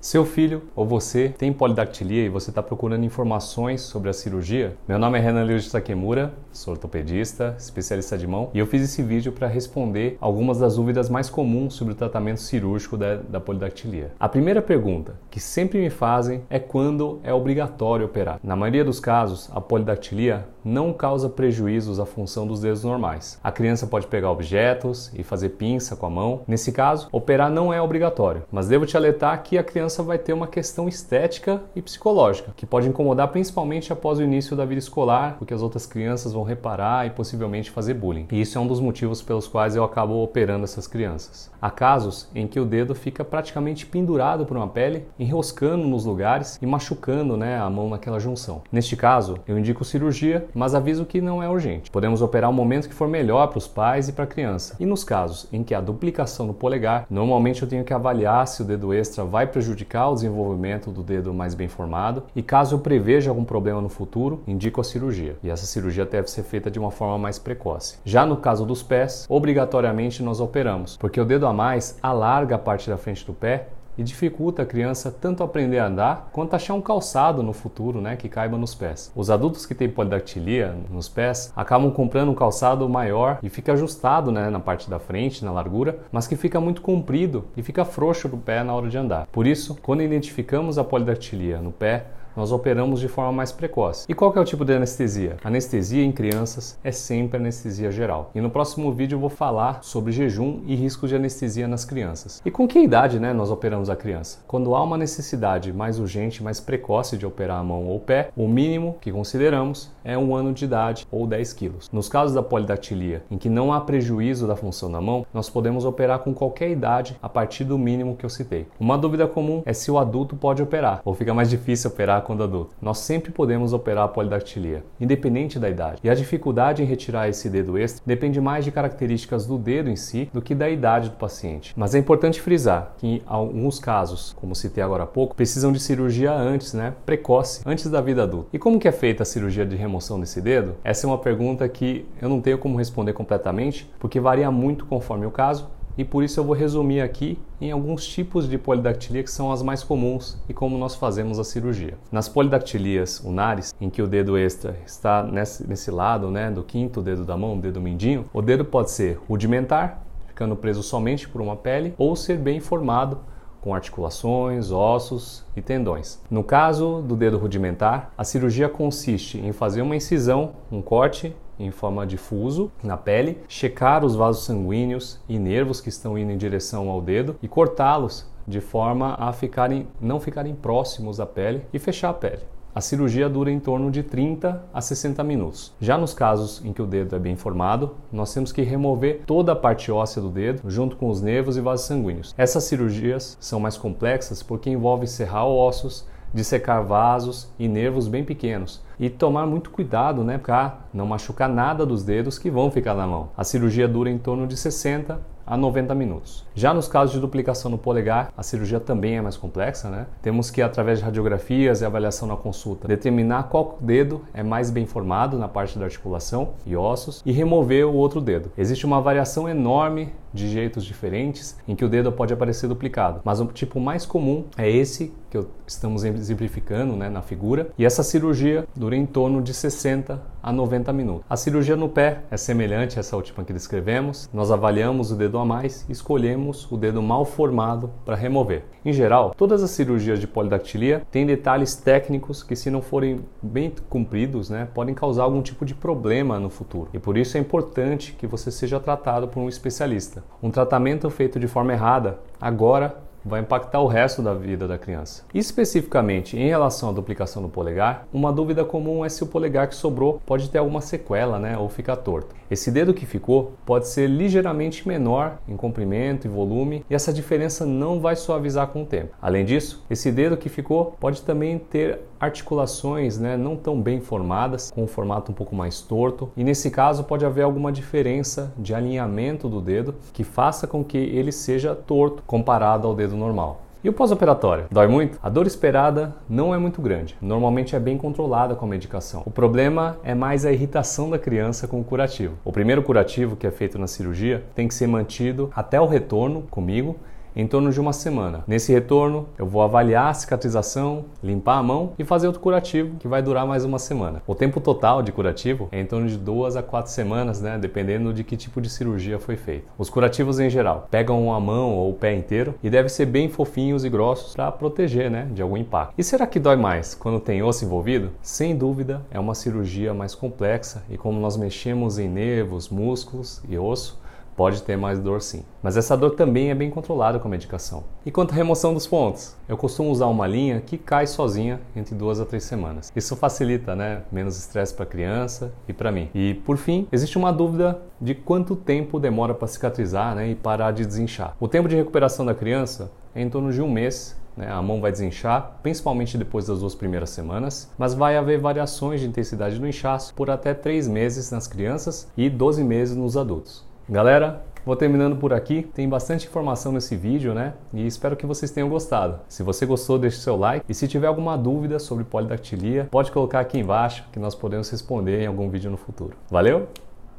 Seu filho ou você tem polidactilia e você está procurando informações sobre a cirurgia? Meu nome é Renan Lewis Takemura, sou ortopedista, especialista de mão, e eu fiz esse vídeo para responder algumas das dúvidas mais comuns sobre o tratamento cirúrgico da, da polidactilia. A primeira pergunta que sempre me fazem é quando é obrigatório operar. Na maioria dos casos, a polidactilia não causa prejuízos à função dos dedos normais. A criança pode pegar objetos e fazer pinça com a mão. Nesse caso, operar não é obrigatório, mas devo te alertar que a criança vai ter uma questão estética e psicológica, que pode incomodar principalmente após o início da vida escolar, porque as outras crianças vão reparar e possivelmente fazer bullying. E isso é um dos motivos pelos quais eu acabo operando essas crianças. Há casos em que o dedo fica praticamente pendurado por uma pele, enroscando nos lugares e machucando né, a mão naquela junção. Neste caso, eu indico cirurgia, mas aviso que não é urgente. Podemos operar o momento que for melhor para os pais e para a criança. E nos casos em que há duplicação no polegar, normalmente eu tenho que avaliar se o dedo extra vai prejudicar o desenvolvimento do dedo mais bem formado e caso eu preveja algum problema no futuro, indico a cirurgia. E essa cirurgia deve ser feita de uma forma mais precoce. Já no caso dos pés, obrigatoriamente nós operamos, porque o dedo a mais alarga a parte da frente do pé e dificulta a criança tanto aprender a andar quanto achar um calçado no futuro, né, que caiba nos pés. Os adultos que têm polidactilia nos pés acabam comprando um calçado maior e fica ajustado, né, na parte da frente, na largura, mas que fica muito comprido e fica frouxo do pé na hora de andar. Por isso, quando identificamos a polidactilia no pé, nós operamos de forma mais precoce. E qual é o tipo de anestesia? Anestesia em crianças é sempre anestesia geral. E no próximo vídeo eu vou falar sobre jejum e risco de anestesia nas crianças. E com que idade né, nós operamos a criança? Quando há uma necessidade mais urgente, mais precoce de operar a mão ou o pé, o mínimo que consideramos é um ano de idade ou 10 quilos. Nos casos da polidactilia, em que não há prejuízo da função da mão, nós podemos operar com qualquer idade a partir do mínimo que eu citei. Uma dúvida comum é se o adulto pode operar, ou fica mais difícil operar quando adulto. Nós sempre podemos operar a polidactilia, independente da idade. E a dificuldade em retirar esse dedo extra depende mais de características do dedo em si do que da idade do paciente. Mas é importante frisar que em alguns casos, como citei agora há pouco, precisam de cirurgia antes, né, precoce, antes da vida adulta. E como que é feita a cirurgia de remoção desse dedo? Essa é uma pergunta que eu não tenho como responder completamente, porque varia muito conforme o caso e por isso eu vou resumir aqui em alguns tipos de polidactilia que são as mais comuns e como nós fazemos a cirurgia. Nas polidactilias unares, em que o dedo extra está nesse, nesse lado né, do quinto dedo da mão, dedo mindinho, o dedo pode ser rudimentar, ficando preso somente por uma pele, ou ser bem formado com articulações, ossos e tendões. No caso do dedo rudimentar, a cirurgia consiste em fazer uma incisão, um corte em forma de fuso na pele, checar os vasos sanguíneos e nervos que estão indo em direção ao dedo e cortá-los de forma a ficarem, não ficarem próximos à pele e fechar a pele. A cirurgia dura em torno de 30 a 60 minutos. Já nos casos em que o dedo é bem formado, nós temos que remover toda a parte óssea do dedo, junto com os nervos e vasos sanguíneos. Essas cirurgias são mais complexas porque envolvem serrar ossos, dissecar vasos e nervos bem pequenos e tomar muito cuidado, né, para não machucar nada dos dedos que vão ficar na mão. A cirurgia dura em torno de 60 a 90 minutos. Já nos casos de duplicação no polegar, a cirurgia também é mais complexa, né? Temos que, através de radiografias e avaliação na consulta, determinar qual dedo é mais bem formado na parte da articulação e ossos e remover o outro dedo. Existe uma variação enorme de jeitos diferentes em que o dedo pode aparecer duplicado, mas o tipo mais comum é esse que estamos exemplificando né, na figura, e essa cirurgia dura em torno de 60 a 90 minutos. A cirurgia no pé é semelhante a essa última que descrevemos. Nós avaliamos o dedo a mais e escolhemos o dedo mal formado para remover. Em geral, todas as cirurgias de polidactilia têm detalhes técnicos que, se não forem bem cumpridos, né, podem causar algum tipo de problema no futuro. E por isso é importante que você seja tratado por um especialista. Um tratamento feito de forma errada agora vai impactar o resto da vida da criança. Especificamente em relação à duplicação do polegar, uma dúvida comum é se o polegar que sobrou pode ter alguma sequela, né, ou ficar torto. Esse dedo que ficou pode ser ligeiramente menor em comprimento e volume, e essa diferença não vai suavizar com o tempo. Além disso, esse dedo que ficou pode também ter articulações né, não tão bem formadas, com um formato um pouco mais torto, e nesse caso pode haver alguma diferença de alinhamento do dedo que faça com que ele seja torto comparado ao dedo normal. E o pós-operatório? Dói muito? A dor esperada não é muito grande. Normalmente é bem controlada com a medicação. O problema é mais a irritação da criança com o curativo. O primeiro curativo que é feito na cirurgia tem que ser mantido até o retorno comigo em torno de uma semana. Nesse retorno, eu vou avaliar a cicatrização, limpar a mão e fazer outro curativo que vai durar mais uma semana. O tempo total de curativo é em torno de duas a quatro semanas, né, dependendo de que tipo de cirurgia foi feita. Os curativos em geral pegam a mão ou o pé inteiro e devem ser bem fofinhos e grossos para proteger, né, de algum impacto. E será que dói mais quando tem osso envolvido? Sem dúvida, é uma cirurgia mais complexa e como nós mexemos em nervos, músculos e osso, pode ter mais dor sim. Mas essa dor também é bem controlada com a medicação. E quanto à remoção dos pontos? Eu costumo usar uma linha que cai sozinha entre duas a três semanas. Isso facilita, né? Menos estresse para a criança e para mim. E por fim, existe uma dúvida de quanto tempo demora para cicatrizar né? e parar de desinchar. O tempo de recuperação da criança é em torno de um mês né? a mão vai desinchar, principalmente depois das duas primeiras semanas, mas vai haver variações de intensidade no inchaço por até 3 meses nas crianças e 12 meses nos adultos. Galera, Vou terminando por aqui, tem bastante informação nesse vídeo, né? E espero que vocês tenham gostado. Se você gostou, deixe seu like e se tiver alguma dúvida sobre polidactilia, pode colocar aqui embaixo que nós podemos responder em algum vídeo no futuro. Valeu?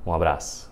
Um abraço!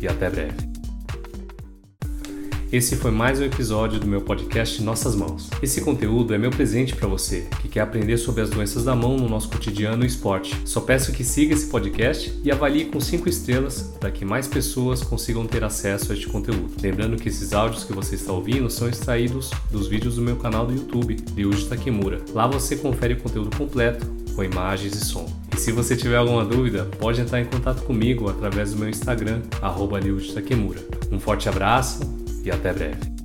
e até breve. Esse foi mais um episódio do meu podcast Nossas Mãos. Esse conteúdo é meu presente para você que quer aprender sobre as doenças da mão no nosso cotidiano e esporte. Só peço que siga esse podcast e avalie com 5 estrelas para que mais pessoas consigam ter acesso a este conteúdo. Lembrando que esses áudios que você está ouvindo são extraídos dos vídeos do meu canal do YouTube, Ryuji Takemura. Lá você confere o conteúdo completo com imagens e som. Se você tiver alguma dúvida, pode entrar em contato comigo através do meu Instagram, arroba Um forte abraço e até breve.